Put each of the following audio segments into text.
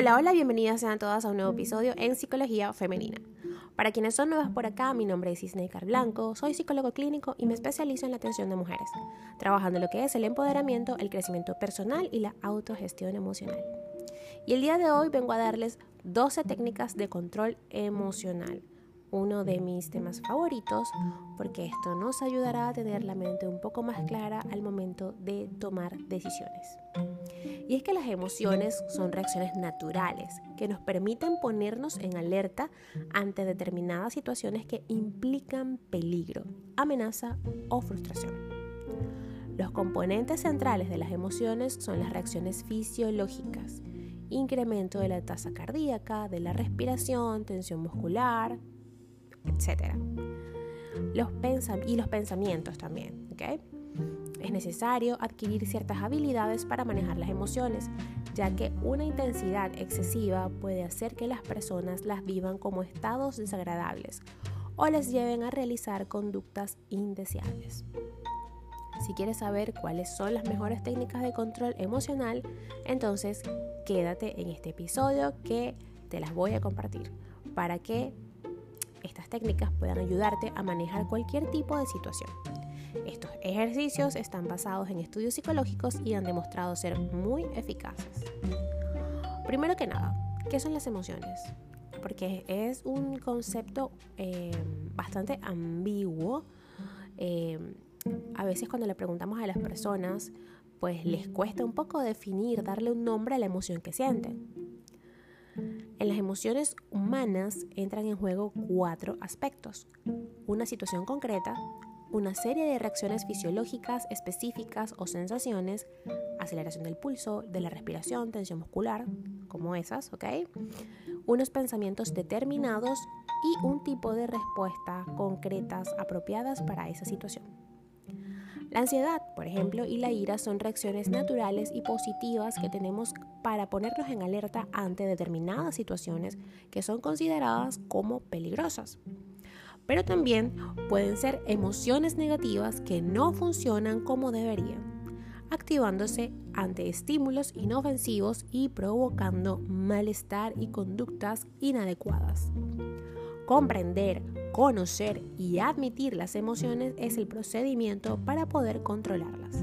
Hola, hola, bienvenidas sean todas a un nuevo episodio en Psicología Femenina. Para quienes son nuevas por acá, mi nombre es Isneikar Blanco, soy psicólogo clínico y me especializo en la atención de mujeres, trabajando en lo que es el empoderamiento, el crecimiento personal y la autogestión emocional. Y el día de hoy vengo a darles 12 técnicas de control emocional uno de mis temas favoritos porque esto nos ayudará a tener la mente un poco más clara al momento de tomar decisiones. Y es que las emociones son reacciones naturales que nos permiten ponernos en alerta ante determinadas situaciones que implican peligro, amenaza o frustración. Los componentes centrales de las emociones son las reacciones fisiológicas, incremento de la tasa cardíaca, de la respiración, tensión muscular, etc. Los y los pensamientos también. Es necesario adquirir ciertas habilidades para manejar las emociones, ya que una intensidad excesiva puede hacer que las personas las vivan como estados desagradables o les lleven a realizar conductas indeseables. Si quieres saber cuáles son las mejores técnicas de control emocional, entonces quédate en este episodio que te las voy a compartir para que estas técnicas puedan ayudarte a manejar cualquier tipo de situación. Estos ejercicios están basados en estudios psicológicos y han demostrado ser muy eficaces. Primero que nada, ¿qué son las emociones? Porque es un concepto eh, bastante ambiguo. Eh, a veces cuando le preguntamos a las personas, pues les cuesta un poco definir, darle un nombre a la emoción que sienten. En las emociones humanas entran en juego cuatro aspectos. Una situación concreta, una serie de reacciones fisiológicas específicas o sensaciones, aceleración del pulso, de la respiración, tensión muscular, como esas, ¿ok? Unos pensamientos determinados y un tipo de respuesta concretas apropiadas para esa situación. La ansiedad, por ejemplo, y la ira son reacciones naturales y positivas que tenemos para ponernos en alerta ante determinadas situaciones que son consideradas como peligrosas. Pero también pueden ser emociones negativas que no funcionan como deberían, activándose ante estímulos inofensivos y provocando malestar y conductas inadecuadas. Comprender, conocer y admitir las emociones es el procedimiento para poder controlarlas.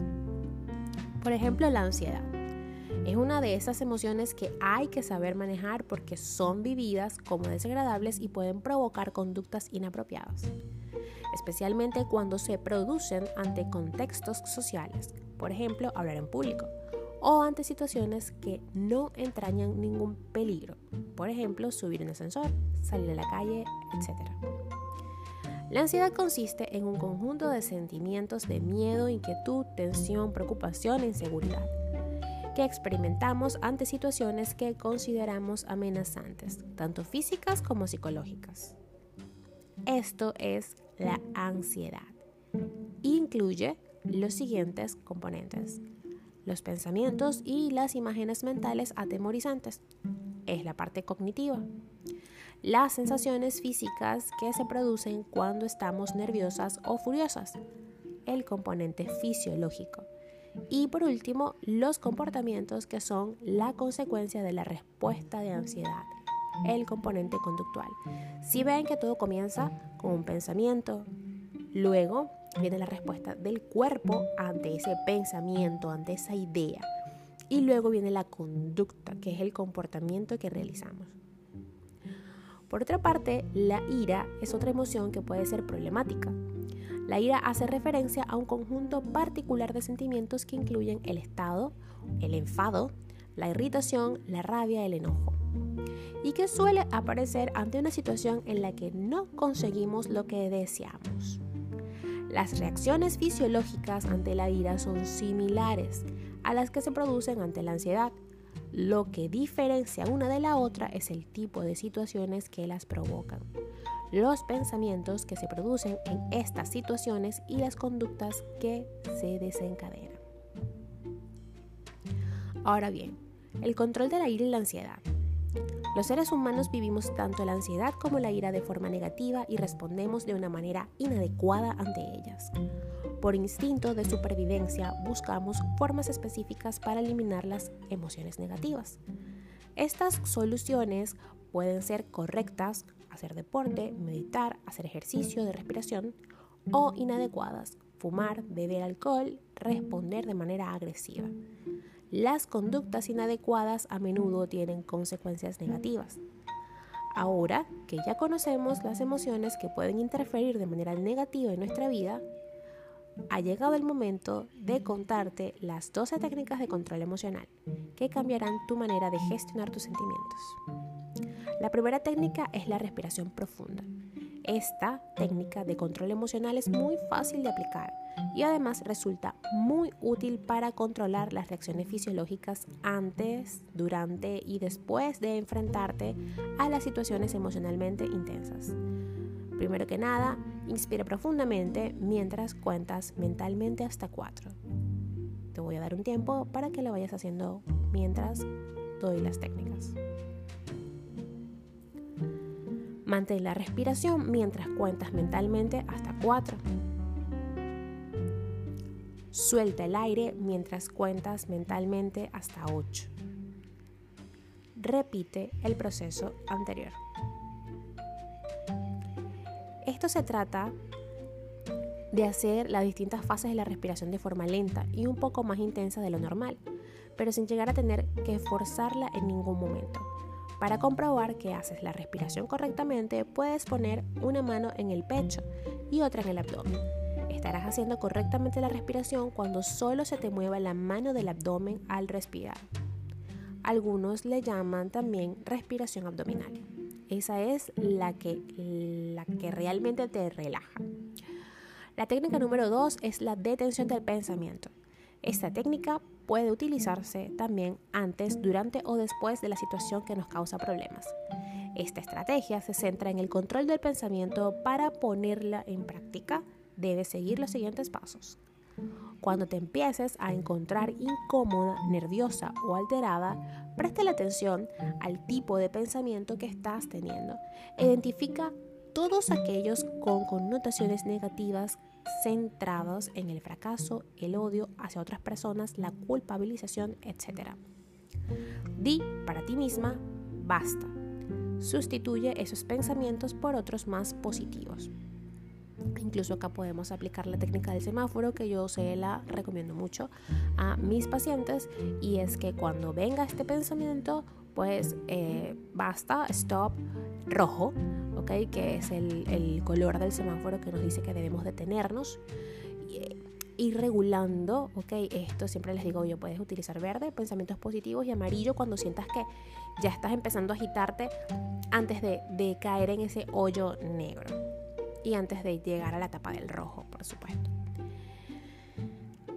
Por ejemplo, la ansiedad. Es una de esas emociones que hay que saber manejar porque son vividas como desagradables y pueden provocar conductas inapropiadas, especialmente cuando se producen ante contextos sociales, por ejemplo, hablar en público, o ante situaciones que no entrañan ningún peligro, por ejemplo, subir en ascensor, salir a la calle, etc. La ansiedad consiste en un conjunto de sentimientos de miedo, inquietud, tensión, preocupación e inseguridad que experimentamos ante situaciones que consideramos amenazantes, tanto físicas como psicológicas. Esto es la ansiedad. Incluye los siguientes componentes los pensamientos y las imágenes mentales atemorizantes. Es la parte cognitiva. Las sensaciones físicas que se producen cuando estamos nerviosas o furiosas. El componente fisiológico. Y por último, los comportamientos que son la consecuencia de la respuesta de ansiedad, el componente conductual. Si ven que todo comienza con un pensamiento, luego viene la respuesta del cuerpo ante ese pensamiento, ante esa idea. Y luego viene la conducta, que es el comportamiento que realizamos. Por otra parte, la ira es otra emoción que puede ser problemática. La ira hace referencia a un conjunto particular de sentimientos que incluyen el estado, el enfado, la irritación, la rabia, el enojo. Y que suele aparecer ante una situación en la que no conseguimos lo que deseamos. Las reacciones fisiológicas ante la ira son similares a las que se producen ante la ansiedad. Lo que diferencia una de la otra es el tipo de situaciones que las provocan, los pensamientos que se producen en estas situaciones y las conductas que se desencadenan. Ahora bien, el control de la ira y la ansiedad. Los seres humanos vivimos tanto la ansiedad como la ira de forma negativa y respondemos de una manera inadecuada ante ellas. Por instinto de supervivencia buscamos formas específicas para eliminar las emociones negativas. Estas soluciones pueden ser correctas, hacer deporte, meditar, hacer ejercicio de respiración, o inadecuadas, fumar, beber alcohol, responder de manera agresiva. Las conductas inadecuadas a menudo tienen consecuencias negativas. Ahora que ya conocemos las emociones que pueden interferir de manera negativa en nuestra vida, ha llegado el momento de contarte las 12 técnicas de control emocional que cambiarán tu manera de gestionar tus sentimientos. La primera técnica es la respiración profunda. Esta técnica de control emocional es muy fácil de aplicar y además resulta muy útil para controlar las reacciones fisiológicas antes, durante y después de enfrentarte a las situaciones emocionalmente intensas. Primero que nada, inspira profundamente mientras cuentas mentalmente hasta 4. Te voy a dar un tiempo para que lo vayas haciendo mientras doy las técnicas. Mantén la respiración mientras cuentas mentalmente hasta 4. Suelta el aire mientras cuentas mentalmente hasta 8. Repite el proceso anterior. Esto se trata de hacer las distintas fases de la respiración de forma lenta y un poco más intensa de lo normal, pero sin llegar a tener que esforzarla en ningún momento. Para comprobar que haces la respiración correctamente, puedes poner una mano en el pecho y otra en el abdomen. Estarás haciendo correctamente la respiración cuando solo se te mueva la mano del abdomen al respirar. Algunos le llaman también respiración abdominal. Esa es la que, la que realmente te relaja. La técnica número 2 es la detención del pensamiento. Esta técnica puede utilizarse también antes, durante o después de la situación que nos causa problemas. Esta estrategia se centra en el control del pensamiento. Para ponerla en práctica, debes seguir los siguientes pasos. Cuando te empieces a encontrar incómoda, nerviosa o alterada, preste la atención al tipo de pensamiento que estás teniendo. Identifica todos aquellos con connotaciones negativas centrados en el fracaso, el odio hacia otras personas, la culpabilización, etc. Di para ti misma, basta. Sustituye esos pensamientos por otros más positivos. Incluso acá podemos aplicar la técnica del semáforo que yo se la recomiendo mucho a mis pacientes y es que cuando venga este pensamiento, pues eh, basta, stop, rojo, que es el, color del semáforo que nos dice que debemos detenernos. Y, regulando, ¿ok? Esto siempre les digo yo, puedes utilizar verde, pensamientos positivos y amarillo cuando sientas que ya estás empezando a agitarte antes de, de caer en ese hoyo negro y antes de llegar a la tapa del rojo, por supuesto.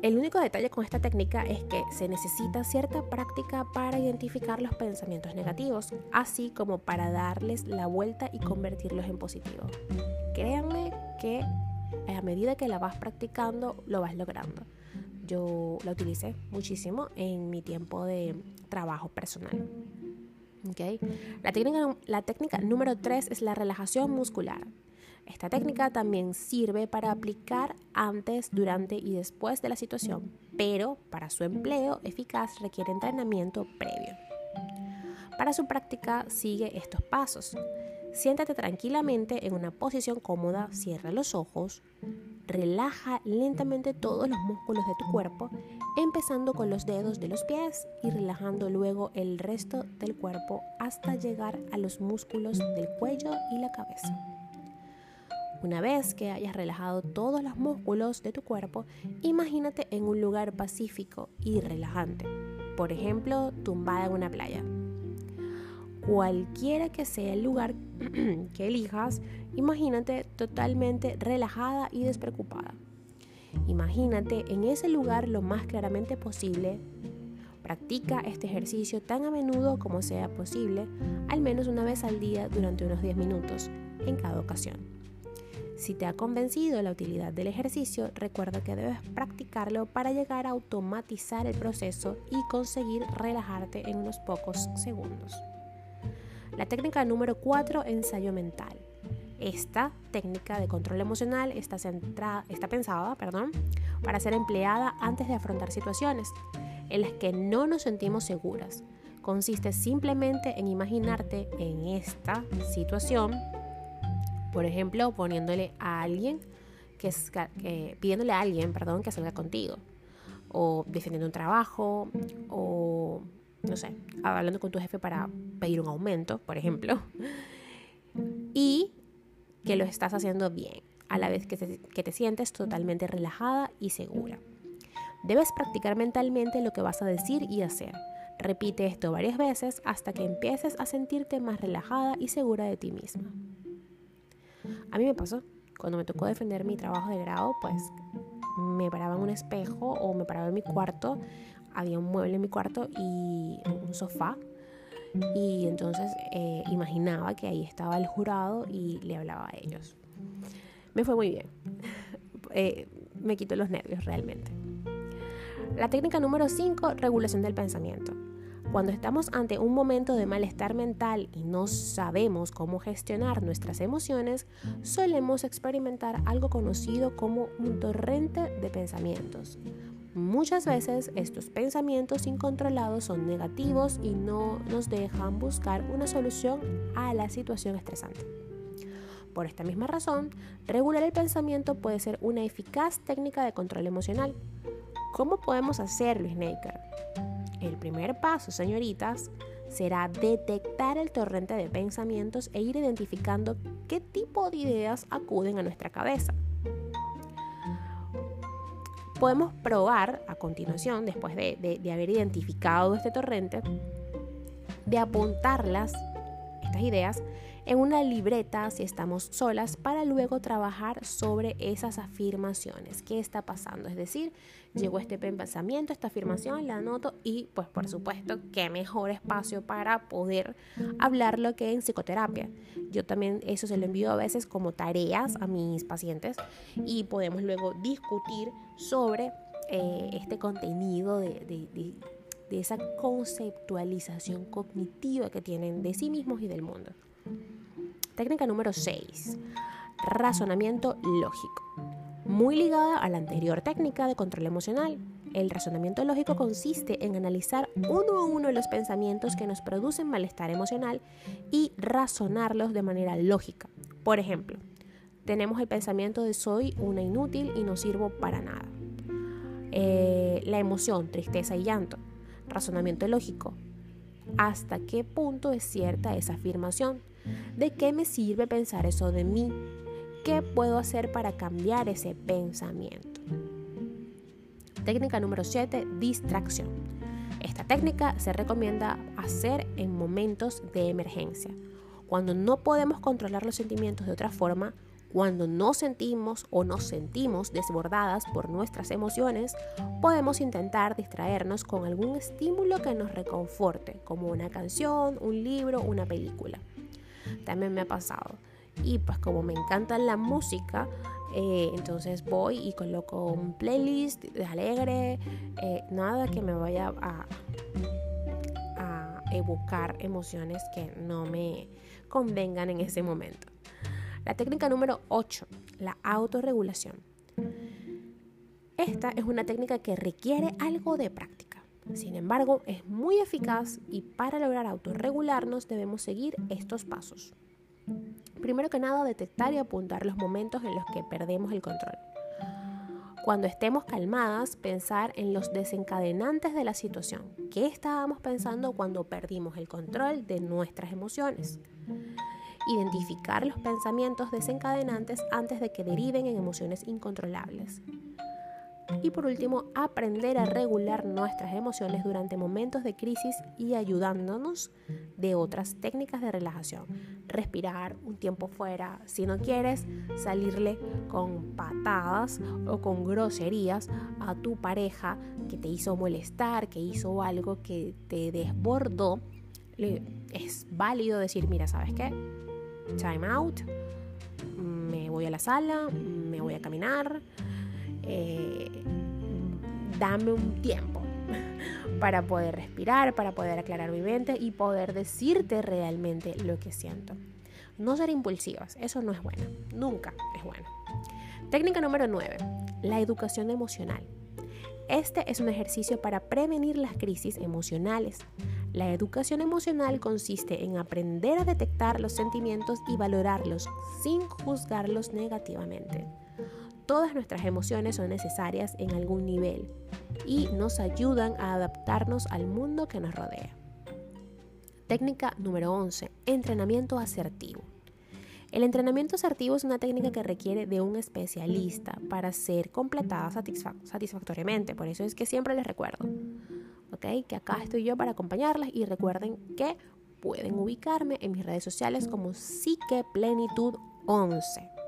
El único detalle con esta técnica es que se necesita cierta práctica para identificar los pensamientos negativos, así como para darles la vuelta y convertirlos en positivos. Créanme que a medida que la vas practicando, lo vas logrando. Yo la utilicé muchísimo en mi tiempo de trabajo personal. La, técnica, la técnica número 3 es la relajación muscular. Esta técnica también sirve para aplicar antes, durante y después de la situación, pero para su empleo eficaz requiere entrenamiento previo. Para su práctica sigue estos pasos. Siéntate tranquilamente en una posición cómoda, cierra los ojos, relaja lentamente todos los músculos de tu cuerpo, empezando con los dedos de los pies y relajando luego el resto del cuerpo hasta llegar a los músculos del cuello y la cabeza. Una vez que hayas relajado todos los músculos de tu cuerpo, imagínate en un lugar pacífico y relajante, por ejemplo, tumbada en una playa. Cualquiera que sea el lugar que elijas, imagínate totalmente relajada y despreocupada. Imagínate en ese lugar lo más claramente posible. Practica este ejercicio tan a menudo como sea posible, al menos una vez al día durante unos 10 minutos en cada ocasión. Si te ha convencido la utilidad del ejercicio, recuerda que debes practicarlo para llegar a automatizar el proceso y conseguir relajarte en unos pocos segundos. La técnica número 4, ensayo mental. Esta técnica de control emocional está, está pensada perdón, para ser empleada antes de afrontar situaciones en las que no nos sentimos seguras consiste simplemente en imaginarte en esta situación, por ejemplo, poniéndole a alguien que es, pidiéndole a alguien, perdón, que salga contigo, o defendiendo un trabajo, o no sé, hablando con tu jefe para pedir un aumento, por ejemplo, y que lo estás haciendo bien, a la vez que te, sientes totalmente relajada y segura. Debes practicar mentalmente lo que vas a decir y hacer. Repite esto varias veces hasta que empieces a sentirte más relajada y segura de ti misma. A mí me pasó, cuando me tocó defender mi trabajo de grado, pues me paraba en un espejo o me paraba en mi cuarto, había un mueble en mi cuarto y un sofá y entonces eh, imaginaba que ahí estaba el jurado y le hablaba a ellos. Me fue muy bien. Eh, me quitó los nervios realmente. La técnica número 5, regulación del pensamiento. Cuando estamos ante un momento de malestar mental y no sabemos cómo gestionar nuestras emociones, solemos experimentar algo conocido como un torrente de pensamientos. Muchas veces estos pensamientos incontrolados son negativos y no nos dejan buscar una solución a la situación estresante. Por esta misma razón, regular el pensamiento puede ser una eficaz técnica de control emocional. ¿Cómo podemos hacerlo, Snaker? El primer paso, señoritas, será detectar el torrente de pensamientos e ir identificando qué tipo de ideas acuden a nuestra cabeza. Podemos probar a continuación, después de, haber identificado este torrente, de apuntarlas, estas ideas, en una libreta si estamos solas para luego trabajar sobre esas afirmaciones. ¿Qué está pasando? Es decir, llegó este pensamiento, esta afirmación, la anoto y pues por supuesto, qué mejor espacio para poder hablarlo que en psicoterapia. Yo también eso se lo envío a veces como tareas a mis pacientes y podemos luego discutir sobre eh, este contenido de, de esa conceptualización cognitiva que tienen de sí mismos y del mundo. Técnica número 6. Razonamiento lógico muy ligada a la anterior técnica de control emocional. El razonamiento lógico consiste en analizar uno a uno los pensamientos que nos producen malestar emocional y razonarlos de manera lógica. Por ejemplo, tenemos el pensamiento de soy una inútil y no sirvo para nada. Eh, la emoción, tristeza y llanto. Razonamiento lógico. ¿Hasta qué punto es cierta esa afirmación? ¿De qué me sirve pensar eso de mí? ¿Qué puedo hacer para cambiar ese pensamiento? Técnica número 7, distracción. Esta técnica se recomienda hacer en momentos de emergencia, cuando no podemos controlar los sentimientos de otra forma, cuando no sentimos o nos sentimos desbordadas por nuestras emociones, podemos intentar distraernos con algún estímulo que nos reconforte, como una canción, un libro, una película. También me ha pasado y pues como me encanta la música, eh, entonces voy y coloco un playlist de alegre, eh, nada que me vaya a, a evocar emociones que no me convengan en ese momento. La técnica número 8, la autorregulación. Esta es una técnica que requiere algo de práctica. Sin embargo, es muy eficaz y para lograr autorregularnos debemos seguir estos pasos. Primero que nada, detectar y apuntar los momentos en los que perdemos el control. Cuando estemos calmadas, pensar en los desencadenantes de la situación. ¿Qué estábamos pensando cuando perdimos el control de nuestras emociones? Identificar los pensamientos desencadenantes antes de que deriven en emociones incontrolables. Y por último, aprender a regular nuestras emociones durante momentos de crisis y ayudándonos de otras técnicas de relajación. Respirar un tiempo fuera. Si no quieres salirle con patadas o con groserías a tu pareja que te hizo molestar, que hizo algo que te desbordó, es válido decir, mira, ¿sabes qué? Time out. Me voy a la sala, me voy a caminar eh, dame un tiempo para poder respirar, para poder aclarar mi mente y poder decirte realmente lo que siento. No ser impulsivas, eso no es bueno, nunca es bueno. Técnica número 9, la educación emocional. Este es un ejercicio para prevenir las crisis emocionales. La educación emocional consiste en aprender a detectar los sentimientos y valorarlos sin juzgarlos negativamente. Todas nuestras emociones son necesarias en algún nivel y nos ayudan a adaptarnos al mundo que nos rodea. Técnica número 11. Entrenamiento asertivo. El entrenamiento asertivo es una técnica que requiere de un especialista para ser completada satisfactoriamente. Por eso es que siempre les recuerdo. Que acá estoy yo para acompañarlas y recuerden que pueden ubicarme en mis redes sociales como Psique Plenitud 11.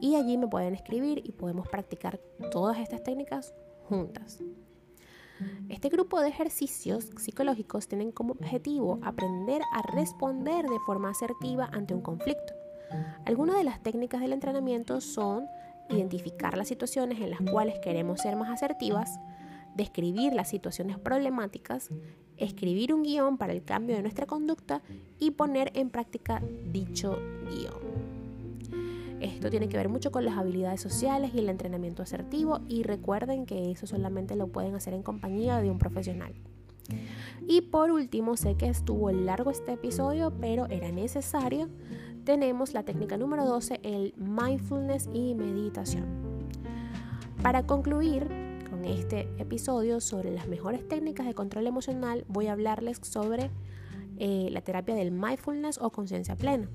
Y allí me pueden escribir y podemos practicar todas estas técnicas juntas. Este grupo de ejercicios psicológicos tienen como objetivo aprender a responder de forma asertiva ante un conflicto. Algunas de las técnicas del entrenamiento son identificar las situaciones en las cuales queremos ser más asertivas, describir las situaciones problemáticas, escribir un guion para el cambio de nuestra conducta y poner en práctica dicho guion. Esto tiene que ver mucho con las habilidades sociales y el entrenamiento asertivo y recuerden que eso solamente lo pueden hacer en compañía de un profesional. Y por último, sé que estuvo largo este episodio, pero era necesario. Tenemos la técnica número 12, el mindfulness y meditación. Para concluir con este episodio sobre las mejores técnicas de control emocional, voy a hablarles sobre eh, la terapia del mindfulness o conciencia plena.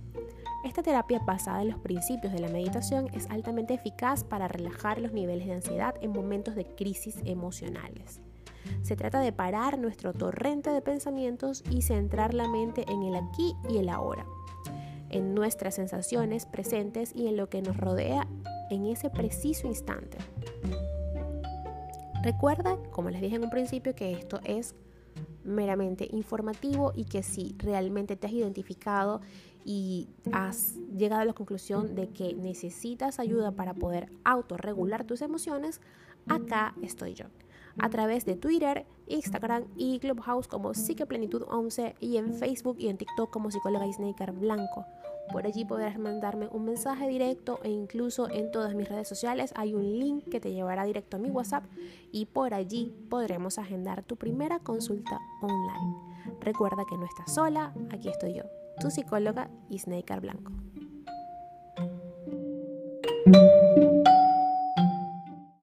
Esta terapia basada en los principios de la meditación es altamente eficaz para relajar los niveles de ansiedad en momentos de crisis emocionales. Se trata de parar nuestro torrente de pensamientos y centrar la mente en el aquí y el ahora, en nuestras sensaciones presentes y en lo que nos rodea en ese preciso instante. Recuerda, como les dije en un principio, que esto es meramente informativo y que si realmente te has identificado y has llegado a la conclusión de que necesitas ayuda para poder autorregular tus emociones, acá estoy yo. A través de Twitter, Instagram y Clubhouse como Psiqueplenitud 11 y en Facebook y en TikTok como psicóloga Snaker Blanco. Por allí podrás mandarme un mensaje directo e incluso en todas mis redes sociales hay un link que te llevará directo a mi WhatsApp y por allí podremos agendar tu primera consulta online. Recuerda que no estás sola, aquí estoy yo tu psicóloga Snaker Blanco.